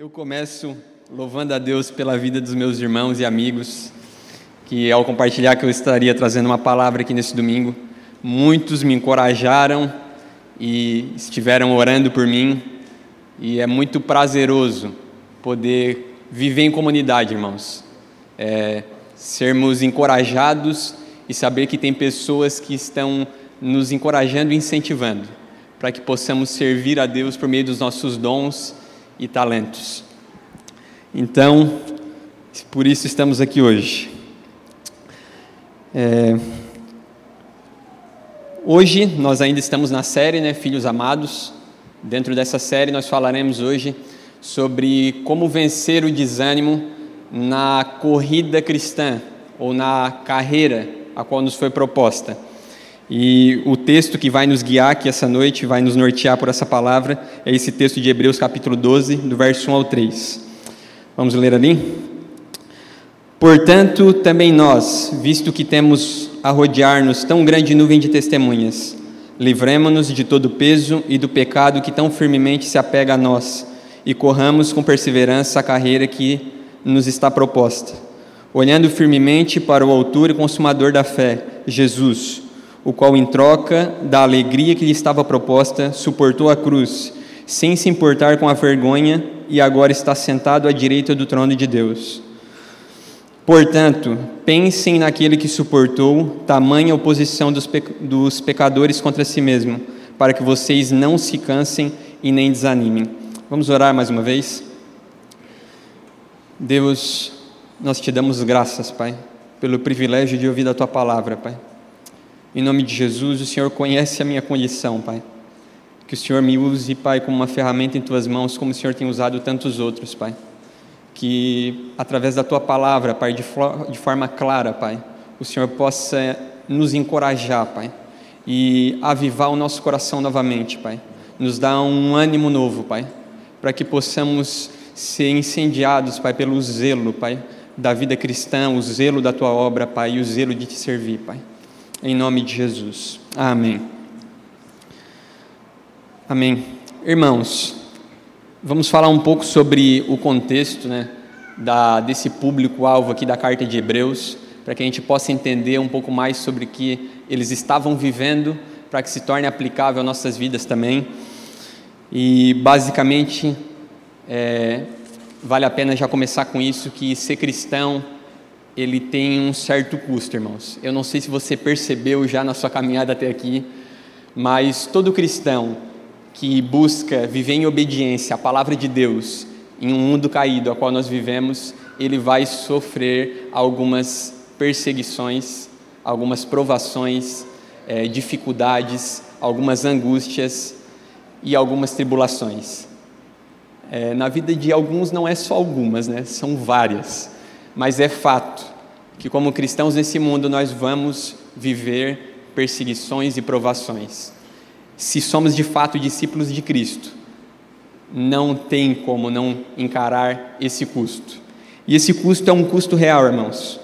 Eu começo louvando a Deus pela vida dos meus irmãos e amigos, que ao compartilhar que eu estaria trazendo uma palavra aqui nesse domingo, muitos me encorajaram e estiveram orando por mim, e é muito prazeroso poder viver em comunidade, irmãos. É, sermos encorajados e saber que tem pessoas que estão nos encorajando e incentivando para que possamos servir a Deus por meio dos nossos dons e talentos. Então, por isso estamos aqui hoje. É... Hoje nós ainda estamos na série, né, Filhos Amados. Dentro dessa série nós falaremos hoje sobre como vencer o desânimo na corrida cristã ou na carreira a qual nos foi proposta. E o texto que vai nos guiar aqui essa noite, vai nos nortear por essa palavra, é esse texto de Hebreus capítulo 12, do verso 1 ao 3. Vamos ler ali? Portanto, também nós, visto que temos a rodear-nos tão grande nuvem de testemunhas, livremo-nos de todo o peso e do pecado que tão firmemente se apega a nós, e corramos com perseverança a carreira que nos está proposta, olhando firmemente para o autor e consumador da fé, Jesus o qual, em troca da alegria que lhe estava proposta, suportou a cruz, sem se importar com a vergonha, e agora está sentado à direita do trono de Deus. Portanto, pensem naquele que suportou tamanha oposição dos, dos pecadores contra si mesmo, para que vocês não se cansem e nem desanimem. Vamos orar mais uma vez? Deus, nós te damos graças, Pai, pelo privilégio de ouvir a tua palavra, Pai. Em nome de Jesus, o Senhor conhece a minha condição, Pai. Que o Senhor me use, Pai, como uma ferramenta em tuas mãos, como o Senhor tem usado tantos outros, Pai. Que através da tua palavra, Pai, de, de forma clara, Pai, o Senhor possa nos encorajar, Pai, e avivar o nosso coração novamente, Pai. Nos dar um ânimo novo, Pai, para que possamos ser incendiados, Pai, pelo zelo, Pai, da vida cristã, o zelo da tua obra, Pai, e o zelo de te servir, Pai em nome de Jesus. Amém. Amém. Irmãos, vamos falar um pouco sobre o contexto né, da, desse público-alvo aqui da carta de Hebreus, para que a gente possa entender um pouco mais sobre o que eles estavam vivendo, para que se torne aplicável às nossas vidas também. E, basicamente, é, vale a pena já começar com isso, que ser cristão ele tem um certo custo, irmãos. Eu não sei se você percebeu já na sua caminhada até aqui, mas todo cristão que busca viver em obediência à palavra de Deus em um mundo caído, a qual nós vivemos, ele vai sofrer algumas perseguições, algumas provações, é, dificuldades, algumas angústias e algumas tribulações. É, na vida de alguns não é só algumas, né? São várias mas é fato que, como cristãos nesse mundo, nós vamos viver perseguições e provações. Se somos de fato discípulos de Cristo, não tem como não encarar esse custo. E esse custo é um custo real, irmãos.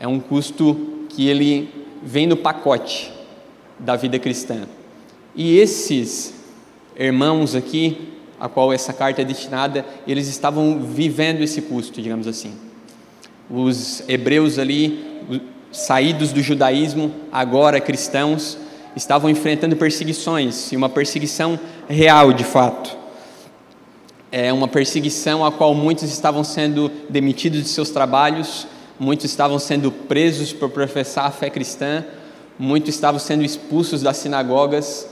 É um custo que ele vem no pacote da vida cristã. E esses irmãos aqui, a qual essa carta é destinada, eles estavam vivendo esse custo, digamos assim. Os hebreus ali, saídos do judaísmo, agora cristãos, estavam enfrentando perseguições, e uma perseguição real de fato. É uma perseguição a qual muitos estavam sendo demitidos de seus trabalhos, muitos estavam sendo presos por professar a fé cristã, muitos estavam sendo expulsos das sinagogas,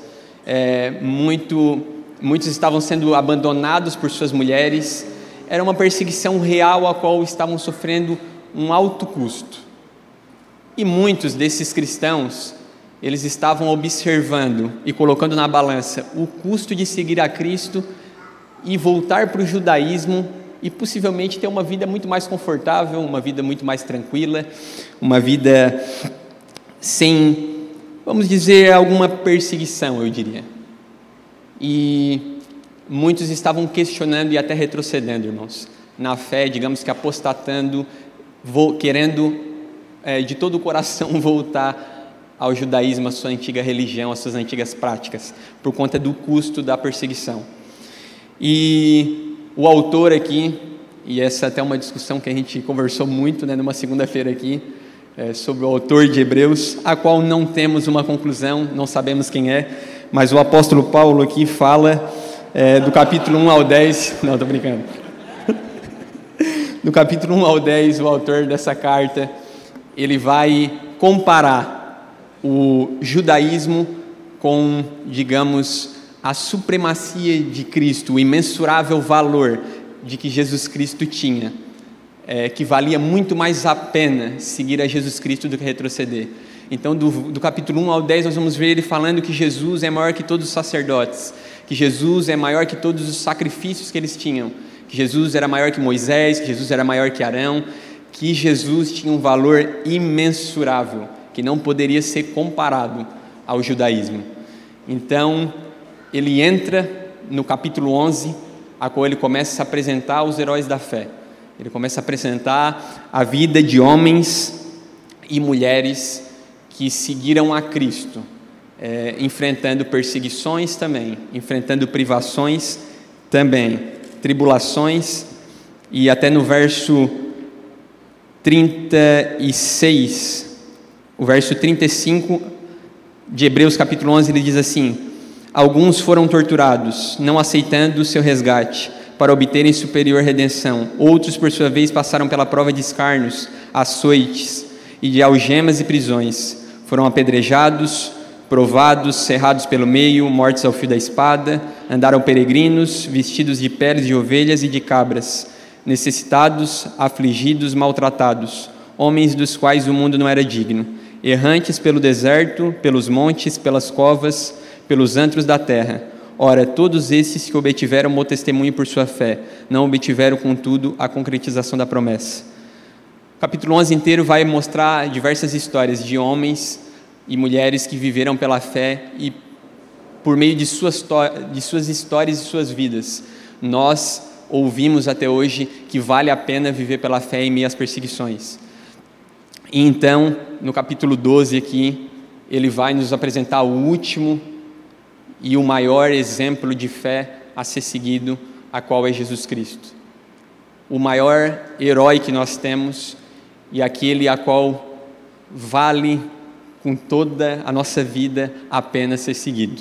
é, muito, muitos estavam sendo abandonados por suas mulheres, era uma perseguição real a qual estavam sofrendo um alto custo. E muitos desses cristãos, eles estavam observando e colocando na balança o custo de seguir a Cristo e voltar para o judaísmo e possivelmente ter uma vida muito mais confortável, uma vida muito mais tranquila, uma vida sem, vamos dizer, alguma perseguição, eu diria. E muitos estavam questionando e até retrocedendo, irmãos, na fé, digamos que apostatando, querendo é, de todo o coração voltar ao judaísmo, à sua antiga religião, às suas antigas práticas, por conta do custo da perseguição. E o autor aqui, e essa é até uma discussão que a gente conversou muito né, numa segunda-feira aqui, é, sobre o autor de Hebreus, a qual não temos uma conclusão, não sabemos quem é, mas o apóstolo Paulo aqui fala é, do capítulo 1 ao 10. Não, estou brincando. Do capítulo 1 ao 10, o autor dessa carta, ele vai comparar o judaísmo com, digamos, a supremacia de Cristo, o imensurável valor de que Jesus Cristo tinha, é, que valia muito mais a pena seguir a Jesus Cristo do que retroceder. Então, do, do capítulo 1 ao 10, nós vamos ver ele falando que Jesus é maior que todos os sacerdotes, que Jesus é maior que todos os sacrifícios que eles tinham, que Jesus era maior que Moisés, que Jesus era maior que Arão, que Jesus tinha um valor imensurável, que não poderia ser comparado ao judaísmo. Então, ele entra no capítulo 11, a qual ele começa a apresentar os heróis da fé. Ele começa a apresentar a vida de homens e mulheres que seguiram a Cristo, é, enfrentando perseguições também, enfrentando privações também tribulações, e até no verso 36, o verso 35 de Hebreus capítulo 11, ele diz assim: Alguns foram torturados, não aceitando o seu resgate, para obterem superior redenção. Outros, por sua vez, passaram pela prova de escarnos, açoites e de algemas e prisões. Foram apedrejados, provados, cerrados pelo meio, mortos ao fio da espada, andaram peregrinos, vestidos de peles de ovelhas e de cabras, necessitados, afligidos, maltratados, homens dos quais o mundo não era digno, errantes pelo deserto, pelos montes, pelas covas, pelos antros da terra. Ora, todos esses que obtiveram o testemunho por sua fé, não obtiveram, contudo, a concretização da promessa. O capítulo 11 inteiro vai mostrar diversas histórias de homens e mulheres que viveram pela fé e por meio de suas, de suas histórias e suas vidas, nós ouvimos até hoje que vale a pena viver pela fé em meio às perseguições. E então, no capítulo 12 aqui, ele vai nos apresentar o último e o maior exemplo de fé a ser seguido, a qual é Jesus Cristo. O maior herói que nós temos e aquele a qual vale com toda a nossa vida a pena ser seguido.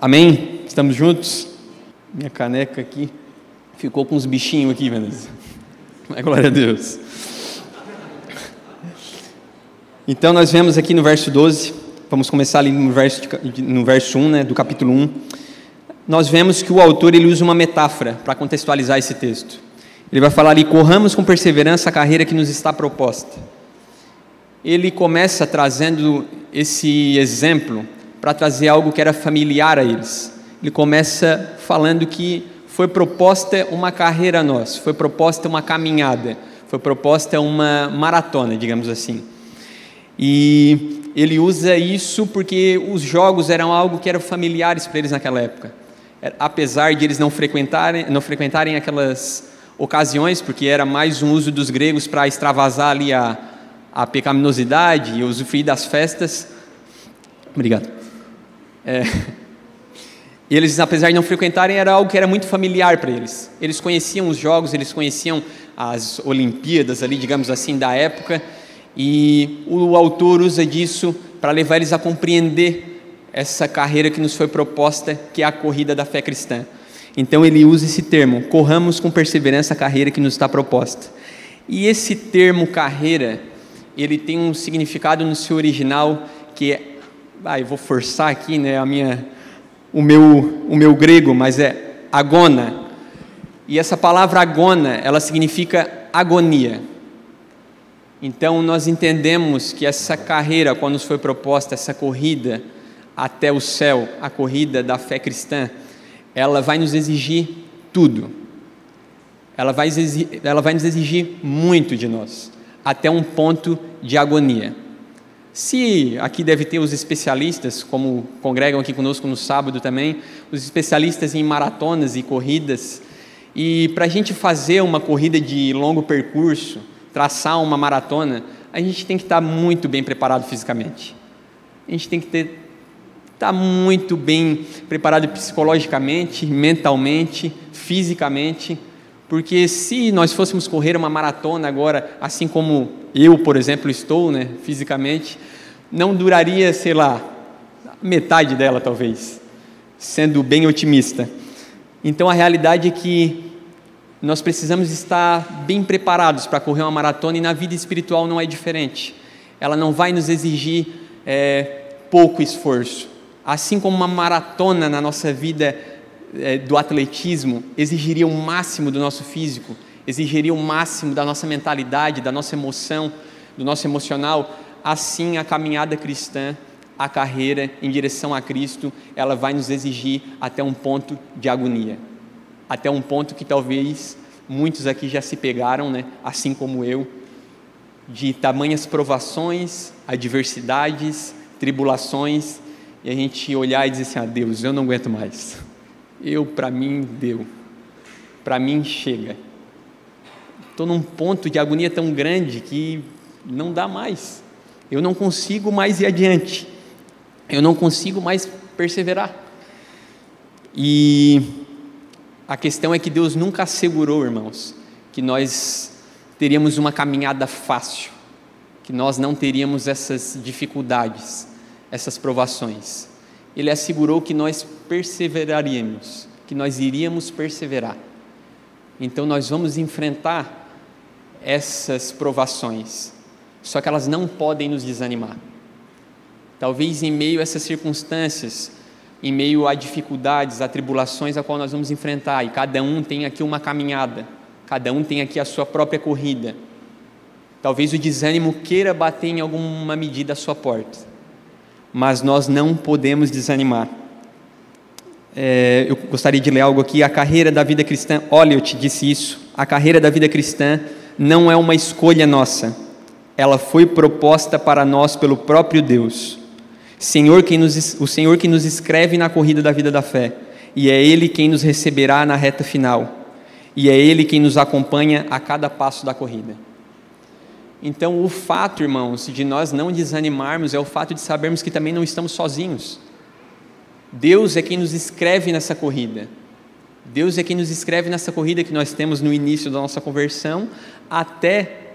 Amém? Estamos juntos? Minha caneca aqui ficou com uns bichinhos aqui, Vanessa. Mas glória a Deus. Então nós vemos aqui no verso 12, vamos começar ali no verso, no verso 1, né, do capítulo 1. Nós vemos que o autor ele usa uma metáfora para contextualizar esse texto. Ele vai falar ali: corramos com perseverança a carreira que nos está proposta ele começa trazendo esse exemplo para trazer algo que era familiar a eles. Ele começa falando que foi proposta uma carreira a nós, foi proposta uma caminhada, foi proposta uma maratona, digamos assim. E ele usa isso porque os jogos eram algo que eram familiares para eles naquela época. Apesar de eles não frequentarem, não frequentarem aquelas ocasiões, porque era mais um uso dos gregos para extravasar ali a, a pecaminosidade e usufruir das festas. Obrigado. É, eles, apesar de não frequentarem, era algo que era muito familiar para eles. Eles conheciam os jogos, eles conheciam as Olimpíadas ali, digamos assim, da época, e o autor usa disso para levar eles a compreender essa carreira que nos foi proposta, que é a corrida da fé cristã. Então ele usa esse termo: corramos com perseverança a carreira que nos está proposta. E esse termo carreira ele tem um significado no seu original que é, ah, eu vou forçar aqui, né, a minha, o meu, o meu grego, mas é agona. E essa palavra agona, ela significa agonia. Então nós entendemos que essa carreira, quando nos foi proposta essa corrida até o céu, a corrida da fé cristã, ela vai nos exigir tudo. Ela vai, exigir, ela vai nos exigir muito de nós até um ponto de agonia. Se aqui deve ter os especialistas, como congregam aqui conosco no sábado também, os especialistas em maratonas e corridas, e para a gente fazer uma corrida de longo percurso, traçar uma maratona, a gente tem que estar muito bem preparado fisicamente. A gente tem que ter está muito bem preparado psicologicamente, mentalmente, fisicamente, porque se nós fôssemos correr uma maratona agora, assim como eu, por exemplo, estou, né, fisicamente, não duraria, sei lá, metade dela talvez, sendo bem otimista. Então a realidade é que nós precisamos estar bem preparados para correr uma maratona e na vida espiritual não é diferente. Ela não vai nos exigir é, pouco esforço. Assim como uma maratona na nossa vida é, do atletismo exigiria o máximo do nosso físico, exigiria o máximo da nossa mentalidade, da nossa emoção, do nosso emocional, assim a caminhada cristã, a carreira em direção a Cristo, ela vai nos exigir até um ponto de agonia, até um ponto que talvez muitos aqui já se pegaram, né, assim como eu, de tamanhas provações, adversidades, tribulações, e a gente olhar e dizer assim: ah, Deus, eu não aguento mais. Eu, para mim, deu. Para mim, chega. Estou num ponto de agonia tão grande que não dá mais. Eu não consigo mais ir adiante. Eu não consigo mais perseverar. E a questão é que Deus nunca assegurou, irmãos, que nós teríamos uma caminhada fácil, que nós não teríamos essas dificuldades, essas provações. Ele assegurou que nós perseveraríamos, que nós iríamos perseverar. Então nós vamos enfrentar essas provações, só que elas não podem nos desanimar. Talvez em meio a essas circunstâncias, em meio a dificuldades, a tribulações a qual nós vamos enfrentar, e cada um tem aqui uma caminhada, cada um tem aqui a sua própria corrida. Talvez o desânimo queira bater em alguma medida a sua porta, mas nós não podemos desanimar. É, eu gostaria de ler algo aqui. A carreira da vida cristã, Oliot disse isso. A carreira da vida cristã não é uma escolha nossa, ela foi proposta para nós pelo próprio Deus. Senhor quem nos, o Senhor que nos escreve na corrida da vida da fé, e é Ele quem nos receberá na reta final, e é Ele quem nos acompanha a cada passo da corrida. Então, o fato, irmãos, de nós não desanimarmos é o fato de sabermos que também não estamos sozinhos. Deus é quem nos escreve nessa corrida. Deus é quem nos escreve nessa corrida que nós temos no início da nossa conversão, até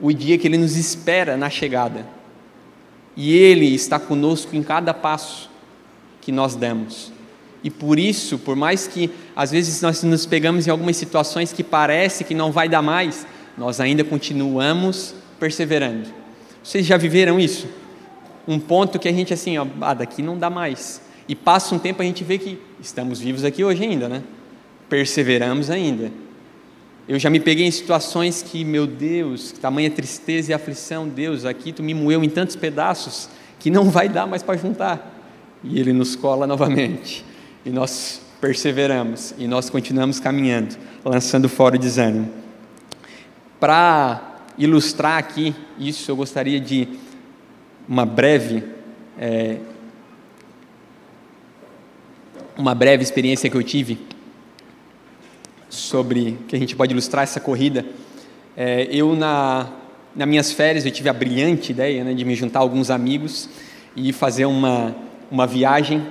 o dia que Ele nos espera na chegada e Ele está conosco em cada passo que nós damos. E por isso, por mais que às vezes nós nos pegamos em algumas situações que parece que não vai dar mais, nós ainda continuamos perseverando. Vocês já viveram isso? Um ponto que a gente assim, ó, ah, daqui não dá mais. E passa um tempo a gente vê que estamos vivos aqui hoje ainda, né? Perseveramos ainda. Eu já me peguei em situações que, meu Deus, tamanha tristeza e aflição, Deus, aqui tu me moeu em tantos pedaços que não vai dar mais para juntar. E Ele nos cola novamente. E nós perseveramos e nós continuamos caminhando, lançando fora o desânimo. Para ilustrar aqui isso, eu gostaria de uma breve é, uma breve experiência que eu tive sobre que a gente pode ilustrar essa corrida. É, eu, na, nas minhas férias, eu tive a brilhante ideia né, de me juntar a alguns amigos e fazer uma, uma viagem.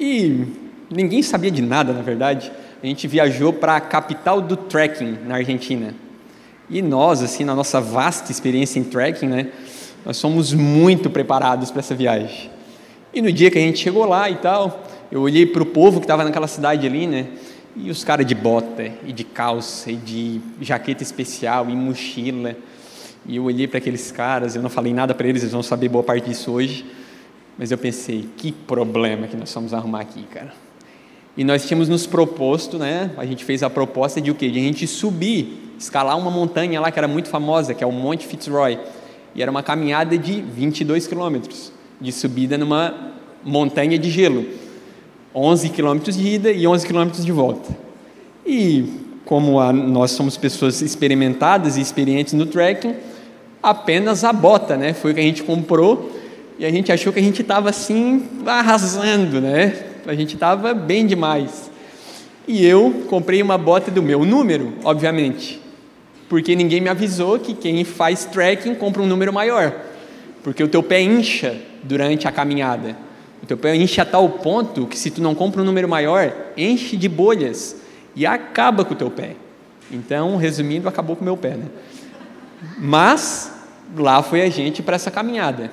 E ninguém sabia de nada, na verdade. A gente viajou para a capital do trekking, na Argentina. E nós, assim, na nossa vasta experiência em trekking, né, nós somos muito preparados para essa viagem. E no dia que a gente chegou lá e tal, eu olhei para o povo que estava naquela cidade ali, né? E os caras de bota, e de calça, e de jaqueta especial, e mochila. E eu olhei para aqueles caras, eu não falei nada para eles, eles vão saber boa parte disso hoje. Mas eu pensei, que problema que nós vamos arrumar aqui, cara. E nós tínhamos nos proposto, né? A gente fez a proposta de o quê? De a gente subir, escalar uma montanha lá que era muito famosa, que é o Monte Fitzroy. E era uma caminhada de 22 quilômetros de subida numa montanha de gelo. 11 quilômetros de ida e 11 quilômetros de volta. E como a, nós somos pessoas experimentadas e experientes no trekking, apenas a bota, né? Foi o que a gente comprou e a gente achou que a gente estava assim arrasando, né? A gente estava bem demais. E eu comprei uma bota do meu número, obviamente, porque ninguém me avisou que quem faz trekking compra um número maior, porque o teu pé incha durante a caminhada. O teu pé enche a tal ponto que se tu não compra um número maior, enche de bolhas e acaba com o teu pé. Então, resumindo, acabou com o meu pé, né? Mas lá foi a gente para essa caminhada.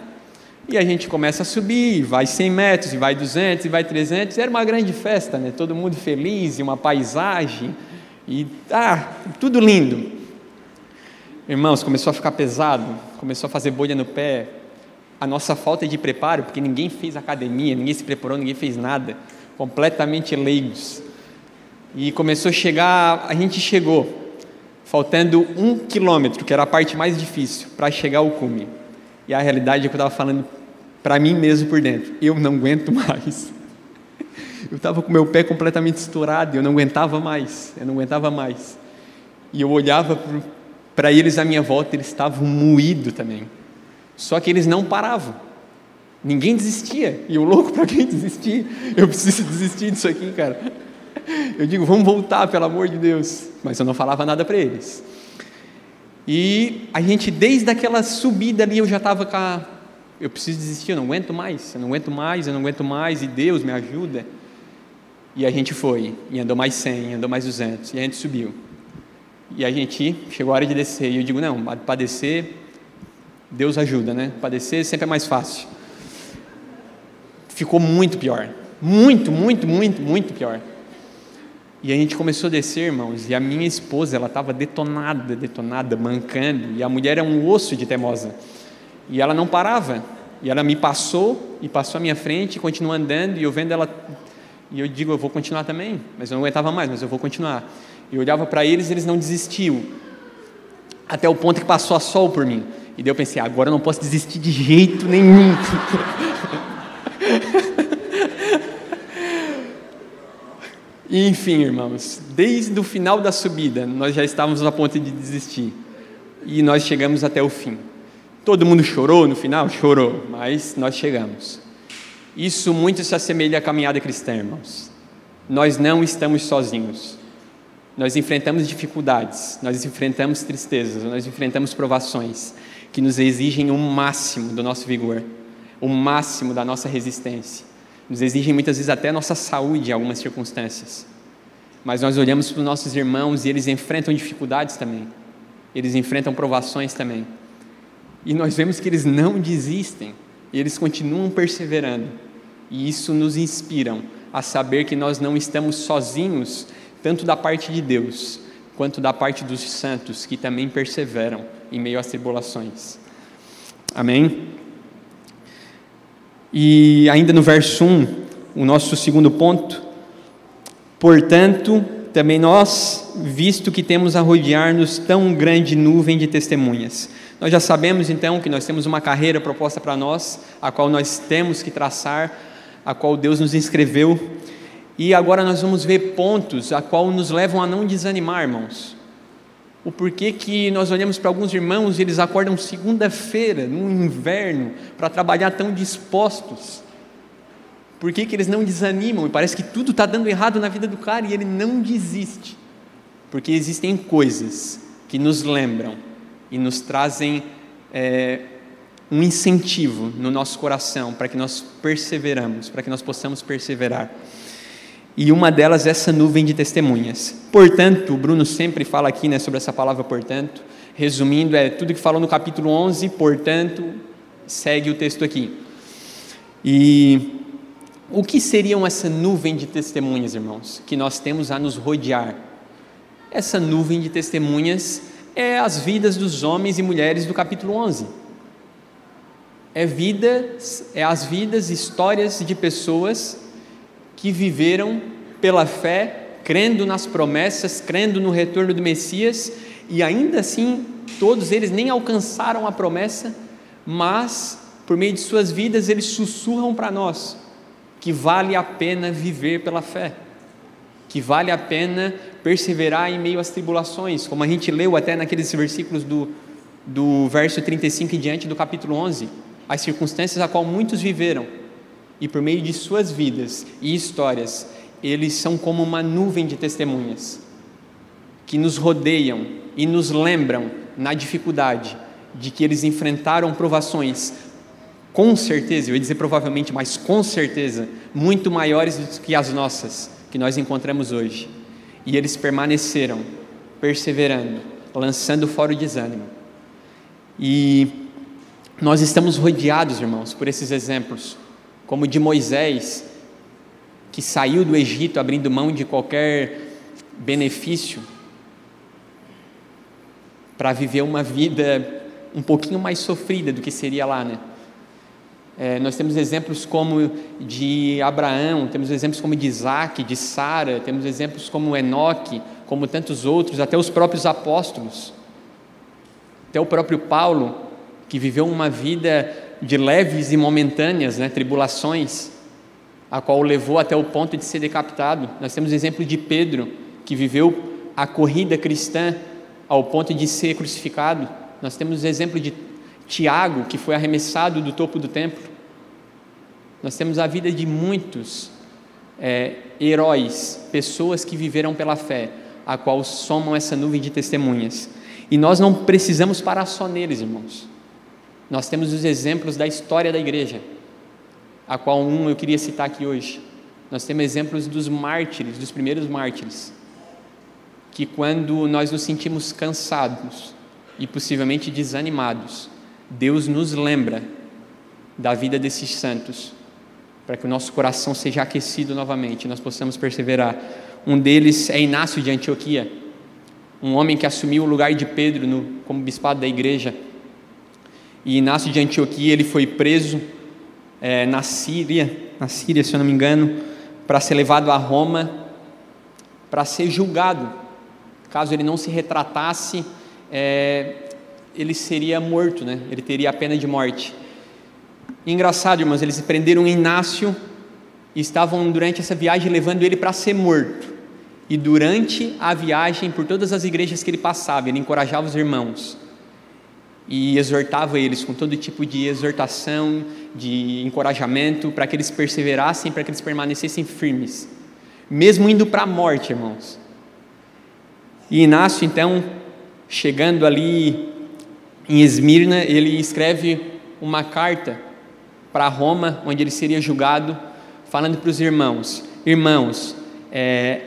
E a gente começa a subir, vai 100 metros, e vai 200, e vai 300. Era uma grande festa, né? Todo mundo feliz, e uma paisagem, e ah, tudo lindo. Irmãos, começou a ficar pesado, começou a fazer bolha no pé. A nossa falta de preparo, porque ninguém fez academia, ninguém se preparou, ninguém fez nada, completamente leigos. E começou a chegar, a gente chegou, faltando um quilômetro, que era a parte mais difícil, para chegar ao cume. E a realidade é que eu estava falando para mim mesmo por dentro: eu não aguento mais. Eu estava com meu pé completamente estourado, eu não aguentava mais, eu não aguentava mais. E eu olhava para eles à minha volta, eles estavam moídos também. Só que eles não paravam. Ninguém desistia. E eu louco para quem desistir? Eu preciso desistir disso aqui, cara. Eu digo, vamos voltar, pelo amor de Deus. Mas eu não falava nada para eles. E a gente, desde aquela subida ali, eu já estava com a. Eu preciso desistir, eu não aguento mais, eu não aguento mais, eu não aguento mais, e Deus me ajuda. E a gente foi, e andou mais 100, andou mais 200, e a gente subiu. E a gente chegou a hora de descer, e eu digo: não, para descer, Deus ajuda, né? Para descer sempre é mais fácil. Ficou muito pior, muito, muito, muito, muito pior. E a gente começou a descer, irmãos, e a minha esposa, ela estava detonada, detonada, mancando, e a mulher é um osso de teimosa. E ela não parava. E ela me passou, e passou à minha frente, e continuou andando, e eu vendo ela. E eu digo, eu vou continuar também, mas eu não aguentava mais, mas eu vou continuar. E olhava para eles, eles não desistiam. Até o ponto que passou a sol por mim. E daí eu pensei, agora eu não posso desistir de jeito nenhum. Enfim, irmãos, desde o final da subida, nós já estávamos a ponto de desistir. E nós chegamos até o fim. Todo mundo chorou no final? Chorou, mas nós chegamos. Isso muito se assemelha à caminhada cristã, irmãos. Nós não estamos sozinhos. Nós enfrentamos dificuldades, nós enfrentamos tristezas, nós enfrentamos provações que nos exigem o máximo do nosso vigor, o máximo da nossa resistência nos exigem muitas vezes até a nossa saúde em algumas circunstâncias. Mas nós olhamos para os nossos irmãos e eles enfrentam dificuldades também, eles enfrentam provações também. E nós vemos que eles não desistem, eles continuam perseverando. E isso nos inspira a saber que nós não estamos sozinhos, tanto da parte de Deus, quanto da parte dos santos, que também perseveram em meio às tribulações. Amém? E ainda no verso 1, o nosso segundo ponto, portanto, também nós, visto que temos a rodear-nos tão grande nuvem de testemunhas. Nós já sabemos então que nós temos uma carreira proposta para nós, a qual nós temos que traçar, a qual Deus nos inscreveu, e agora nós vamos ver pontos a qual nos levam a não desanimar, irmãos o porquê que nós olhamos para alguns irmãos e eles acordam segunda-feira, no inverno, para trabalhar tão dispostos. Por que, eles não desanimam? E parece que tudo está dando errado na vida do cara e ele não desiste. Porque existem coisas que nos lembram e nos trazem é, um incentivo no nosso coração para que nós perseveramos, para que nós possamos perseverar e uma delas é essa nuvem de testemunhas. Portanto, o Bruno sempre fala aqui né, sobre essa palavra portanto, resumindo, é tudo que falou no capítulo 11, portanto, segue o texto aqui. E o que seriam essa nuvem de testemunhas, irmãos, que nós temos a nos rodear? Essa nuvem de testemunhas é as vidas dos homens e mulheres do capítulo 11. É vidas, é as vidas, histórias de pessoas que viveram pela fé, crendo nas promessas, crendo no retorno do Messias, e ainda assim todos eles nem alcançaram a promessa, mas por meio de suas vidas eles sussurram para nós que vale a pena viver pela fé, que vale a pena perseverar em meio às tribulações, como a gente leu até naqueles versículos do, do verso 35 em diante do capítulo 11, as circunstâncias a qual muitos viveram e por meio de suas vidas e histórias, eles são como uma nuvem de testemunhas que nos rodeiam e nos lembram na dificuldade de que eles enfrentaram provações com certeza, eu ia dizer provavelmente, mas com certeza, muito maiores do que as nossas que nós encontramos hoje. E eles permaneceram, perseverando, lançando fora o desânimo. E nós estamos rodeados, irmãos, por esses exemplos, como de Moisés, que saiu do Egito abrindo mão de qualquer benefício para viver uma vida um pouquinho mais sofrida do que seria lá, né? É, nós temos exemplos como de Abraão, temos exemplos como de Isaac, de Sara, temos exemplos como Enoque, como tantos outros, até os próprios apóstolos, até o próprio Paulo, que viveu uma vida de leves e momentâneas né, tribulações, a qual o levou até o ponto de ser decapitado. Nós temos o exemplo de Pedro, que viveu a corrida cristã ao ponto de ser crucificado. Nós temos o exemplo de Tiago, que foi arremessado do topo do templo. Nós temos a vida de muitos é, heróis, pessoas que viveram pela fé, a qual somam essa nuvem de testemunhas. E nós não precisamos parar só neles, irmãos. Nós temos os exemplos da história da igreja, a qual um eu queria citar aqui hoje. Nós temos exemplos dos mártires, dos primeiros mártires, que quando nós nos sentimos cansados e possivelmente desanimados, Deus nos lembra da vida desses santos, para que o nosso coração seja aquecido novamente, nós possamos perseverar. Um deles é Inácio de Antioquia, um homem que assumiu o lugar de Pedro no, como bispado da igreja. E Inácio de Antioquia ele foi preso é, na Síria, na Síria, se eu não me engano, para ser levado a Roma para ser julgado. Caso ele não se retratasse, é, ele seria morto, né? ele teria a pena de morte. Engraçado, irmãos, eles prenderam Inácio e estavam durante essa viagem levando ele para ser morto. E durante a viagem, por todas as igrejas que ele passava, ele encorajava os irmãos e exortava eles com todo tipo de exortação, de encorajamento, para que eles perseverassem, para que eles permanecessem firmes, mesmo indo para a morte, irmãos. E Inácio, então, chegando ali em Esmirna, ele escreve uma carta para Roma, onde ele seria julgado, falando para os irmãos: Irmãos, é,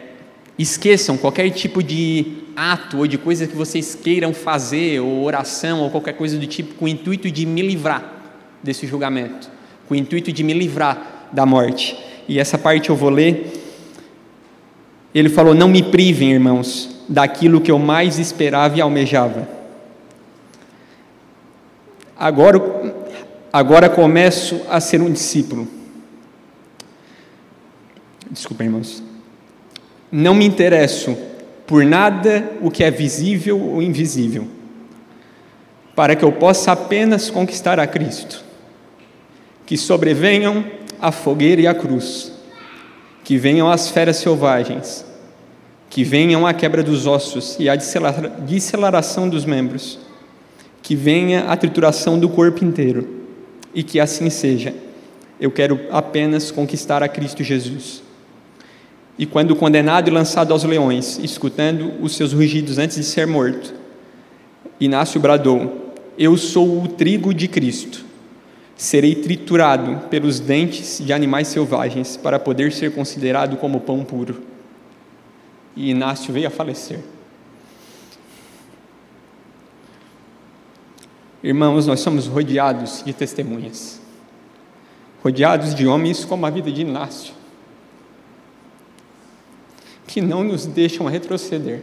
esqueçam qualquer tipo de ato ou de coisa que vocês queiram fazer, ou oração, ou qualquer coisa do tipo, com o intuito de me livrar desse julgamento, com o intuito de me livrar da morte. E essa parte eu vou ler. Ele falou: Não me privem, irmãos, daquilo que eu mais esperava e almejava Agora, agora começo a ser um discípulo. Desculpa, irmãos. Não me interesso por nada o que é visível ou invisível, para que eu possa apenas conquistar a Cristo. Que sobrevenham a fogueira e a cruz, que venham as feras selvagens, que venham a quebra dos ossos e a deceleração dos membros que venha a trituração do corpo inteiro, e que assim seja. Eu quero apenas conquistar a Cristo Jesus. E quando condenado e lançado aos leões, escutando os seus rugidos antes de ser morto, Inácio bradou: Eu sou o trigo de Cristo. Serei triturado pelos dentes de animais selvagens para poder ser considerado como pão puro. E Inácio veio a falecer. Irmãos, nós somos rodeados de testemunhas, rodeados de homens como a vida de Inácio, que não nos deixam retroceder,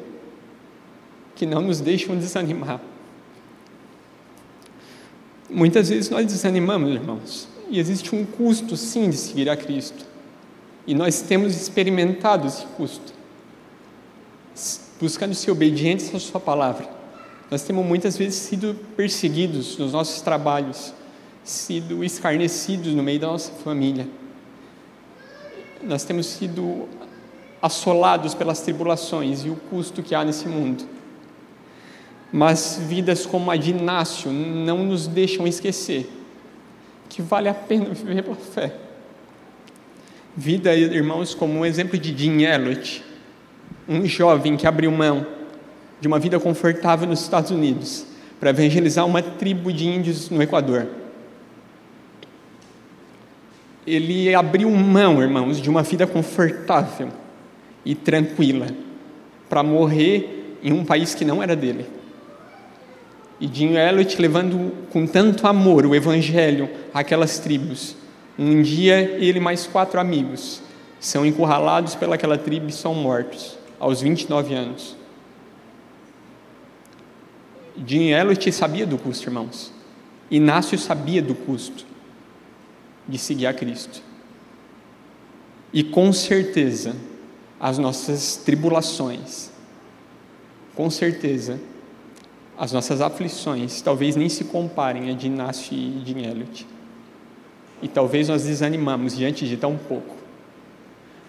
que não nos deixam desanimar. Muitas vezes nós desanimamos, irmãos, e existe um custo, sim, de seguir a Cristo, e nós temos experimentado esse custo, buscando ser obedientes à Sua palavra nós temos muitas vezes sido perseguidos nos nossos trabalhos, sido escarnecidos no meio da nossa família. Nós temos sido assolados pelas tribulações e o custo que há nesse mundo. Mas vidas como a de Inácio não nos deixam esquecer que vale a pena viver pela fé. Vida, irmãos, como um exemplo de Jim Elliot, um jovem que abriu mão de uma vida confortável nos Estados Unidos para evangelizar uma tribo de índios no Equador. ele abriu mão, irmãos, de uma vida confortável e tranquila para morrer em um país que não era dele. E Jim Elliot levando com tanto amor o evangelho àquelas tribos. Um dia ele mais quatro amigos são encurralados pelaquela tribo e são mortos aos 29 anos. Jim Elliot sabia do custo, irmãos. Inácio sabia do custo de seguir a Cristo. E com certeza, as nossas tribulações, com certeza, as nossas aflições talvez nem se comparem a de Inácio e de Elliot. E talvez nós desanimamos diante de tão pouco.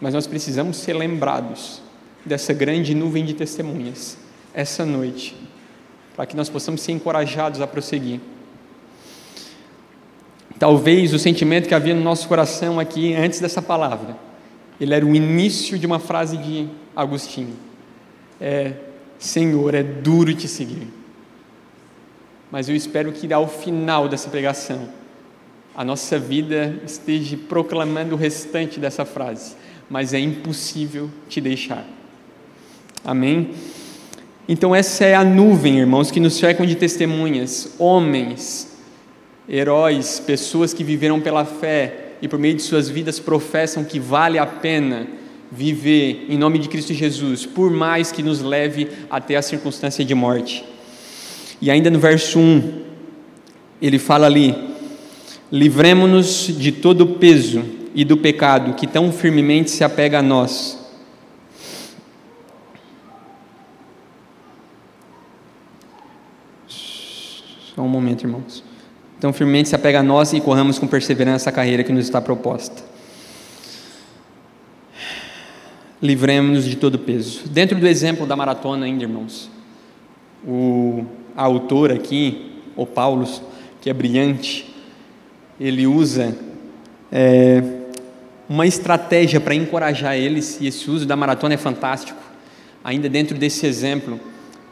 Mas nós precisamos ser lembrados dessa grande nuvem de testemunhas essa noite, para que nós possamos ser encorajados a prosseguir. Talvez o sentimento que havia no nosso coração aqui antes dessa palavra, ele era o início de uma frase de Agostinho. É, Senhor, é duro te seguir. Mas eu espero que ao final dessa pregação, a nossa vida esteja proclamando o restante dessa frase. Mas é impossível te deixar. Amém? Então, essa é a nuvem, irmãos, que nos cercam de testemunhas, homens, heróis, pessoas que viveram pela fé e por meio de suas vidas professam que vale a pena viver em nome de Cristo Jesus, por mais que nos leve até a circunstância de morte. E ainda no verso 1, ele fala ali: livremos-nos de todo o peso e do pecado que tão firmemente se apega a nós. Só um momento, irmãos. Então, firmemente se apega a nós e corramos com perseverança a carreira que nos está proposta. Livremos-nos de todo peso. Dentro do exemplo da maratona, ainda, irmãos, o autor aqui, o Paulo, que é brilhante, ele usa é, uma estratégia para encorajar eles, e esse uso da maratona é fantástico. Ainda dentro desse exemplo,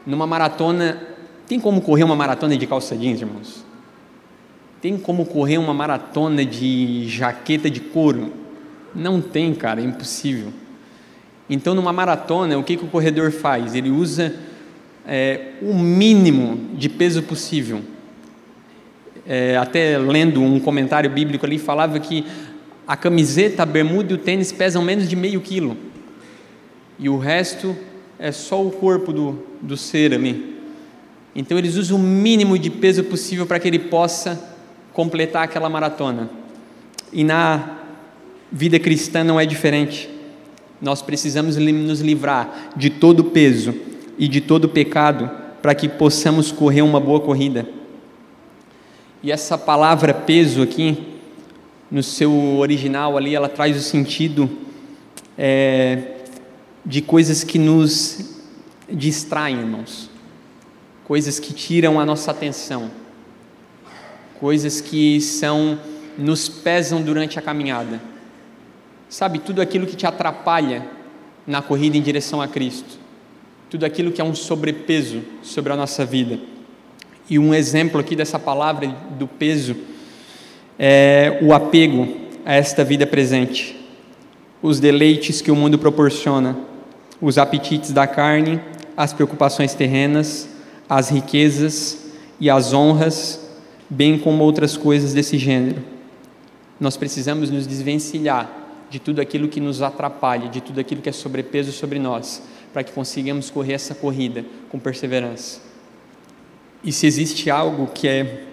numa maratona, tem como correr uma maratona de calça jeans, irmãos? Tem como correr uma maratona de jaqueta de couro? Não tem, cara, é impossível. Então, numa maratona, o que, que o corredor faz? Ele usa é, o mínimo de peso possível. É, até lendo um comentário bíblico ali, falava que a camiseta, a bermuda e o tênis pesam menos de meio quilo. E o resto é só o corpo do, do ser ali. Então, eles usam o mínimo de peso possível para que ele possa completar aquela maratona. E na vida cristã não é diferente. Nós precisamos nos livrar de todo peso e de todo pecado para que possamos correr uma boa corrida. E essa palavra peso aqui, no seu original ali, ela traz o sentido é, de coisas que nos distraem, irmãos, coisas que tiram a nossa atenção coisas que são nos pesam durante a caminhada. Sabe, tudo aquilo que te atrapalha na corrida em direção a Cristo. Tudo aquilo que é um sobrepeso sobre a nossa vida. E um exemplo aqui dessa palavra do peso é o apego a esta vida presente. Os deleites que o mundo proporciona, os apetites da carne, as preocupações terrenas, as riquezas e as honras bem como outras coisas desse gênero. Nós precisamos nos desvencilhar de tudo aquilo que nos atrapalha, de tudo aquilo que é sobrepeso sobre nós, para que consigamos correr essa corrida com perseverança. E se existe algo que é,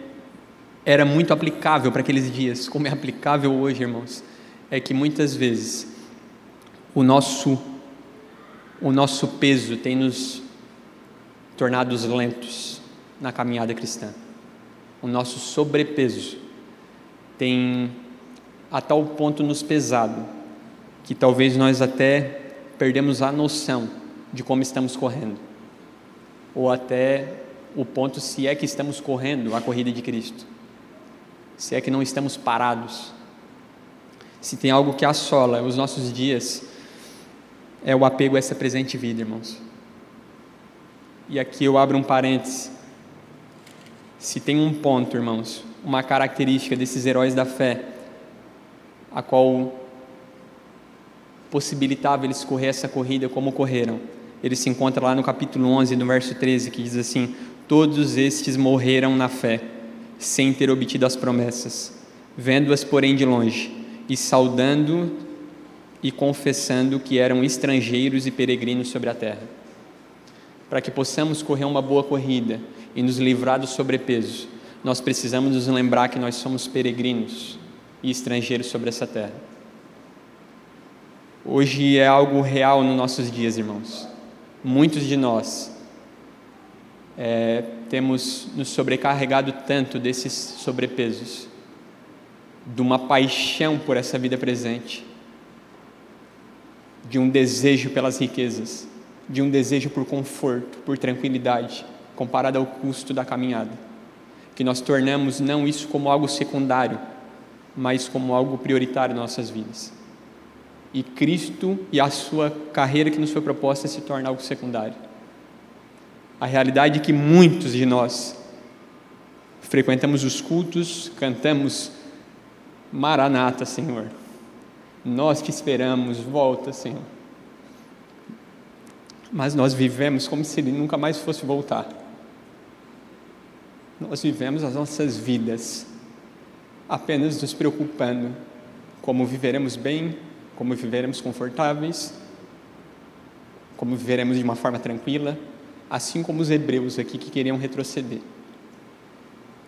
era muito aplicável para aqueles dias, como é aplicável hoje, irmãos, é que muitas vezes o nosso o nosso peso tem nos tornados lentos na caminhada cristã o nosso sobrepeso tem a tal ponto nos pesado que talvez nós até perdemos a noção de como estamos correndo, ou até o ponto se é que estamos correndo a corrida de Cristo, se é que não estamos parados. Se tem algo que assola os nossos dias, é o apego a essa presente vida, irmãos. E aqui eu abro um parêntese se tem um ponto, irmãos, uma característica desses heróis da fé, a qual possibilitava eles correr essa corrida como correram. Ele se encontra lá no capítulo 11, no verso 13, que diz assim: Todos estes morreram na fé, sem ter obtido as promessas, vendo-as, porém, de longe, e saudando e confessando que eram estrangeiros e peregrinos sobre a terra. Para que possamos correr uma boa corrida e nos livrar do sobrepeso, nós precisamos nos lembrar que nós somos peregrinos e estrangeiros sobre essa terra. Hoje é algo real nos nossos dias, irmãos. Muitos de nós é, temos nos sobrecarregado tanto desses sobrepesos, de uma paixão por essa vida presente, de um desejo pelas riquezas, de um desejo por conforto, por tranquilidade, comparado ao custo da caminhada. Que nós tornamos não isso como algo secundário, mas como algo prioritário em nossas vidas. E Cristo e a sua carreira que nos foi proposta se torna algo secundário. A realidade é que muitos de nós frequentamos os cultos, cantamos Maranata, Senhor. Nós te esperamos, volta, Senhor. Mas nós vivemos como se Ele nunca mais fosse voltar. Nós vivemos as nossas vidas apenas nos preocupando como viveremos bem, como viveremos confortáveis, como viveremos de uma forma tranquila, assim como os hebreus aqui que queriam retroceder.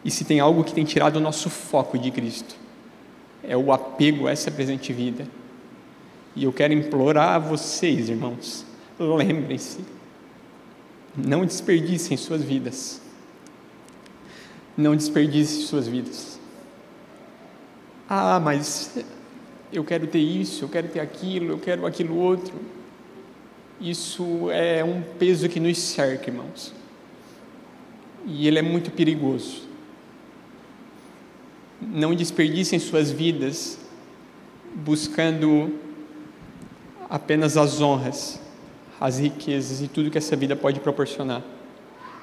E se tem algo que tem tirado o nosso foco de Cristo, é o apego a essa presente vida. E eu quero implorar a vocês, irmãos, lembrem-se, não desperdicem suas vidas. Não desperdicem suas vidas. Ah, mas eu quero ter isso, eu quero ter aquilo, eu quero aquilo outro. Isso é um peso que nos cerca, irmãos. E ele é muito perigoso. Não desperdicem suas vidas buscando apenas as honras, as riquezas e tudo que essa vida pode proporcionar,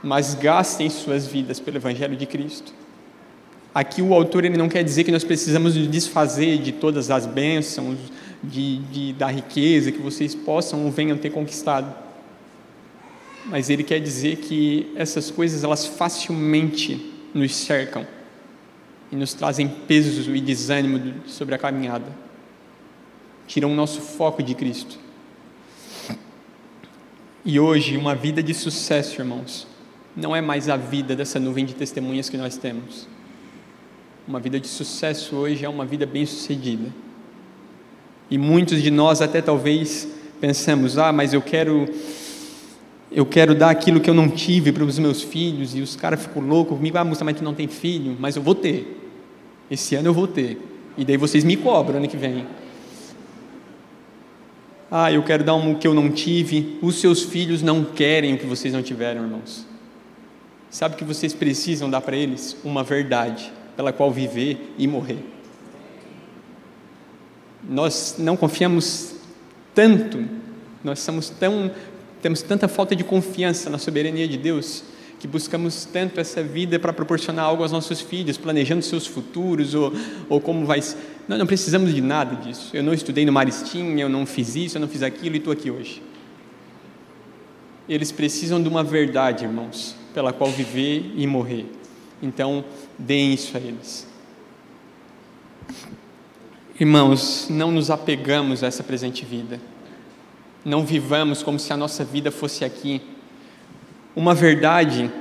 mas gastem suas vidas pelo Evangelho de Cristo. Aqui o autor ele não quer dizer que nós precisamos nos desfazer de todas as bênçãos, de, de, da riqueza que vocês possam ou venham ter conquistado. Mas ele quer dizer que essas coisas elas facilmente nos cercam e nos trazem peso e desânimo sobre a caminhada. Tiram o nosso foco de Cristo. E hoje, uma vida de sucesso, irmãos, não é mais a vida dessa nuvem de testemunhas que nós temos uma vida de sucesso hoje é uma vida bem-sucedida. E muitos de nós até talvez pensamos: "Ah, mas eu quero eu quero dar aquilo que eu não tive para os meus filhos", e os caras ficam loucos comigo: "Ah, mas tu não tem filho, mas eu vou ter. Esse ano eu vou ter. E daí vocês me cobram ano que vem." Ah, eu quero dar um que eu não tive. Os seus filhos não querem o que vocês não tiveram, irmãos. Sabe que vocês precisam dar para eles? Uma verdade pela qual viver e morrer. Nós não confiamos tanto, nós somos tão, temos tanta falta de confiança na soberania de Deus, que buscamos tanto essa vida para proporcionar algo aos nossos filhos, planejando seus futuros ou, ou como vai. Nós não precisamos de nada disso. Eu não estudei no Maristim, eu não fiz isso, eu não fiz aquilo e estou aqui hoje. Eles precisam de uma verdade, irmãos, pela qual viver e morrer. Então, deem isso a eles. Irmãos, não nos apegamos a essa presente vida. Não vivamos como se a nossa vida fosse aqui. Uma verdade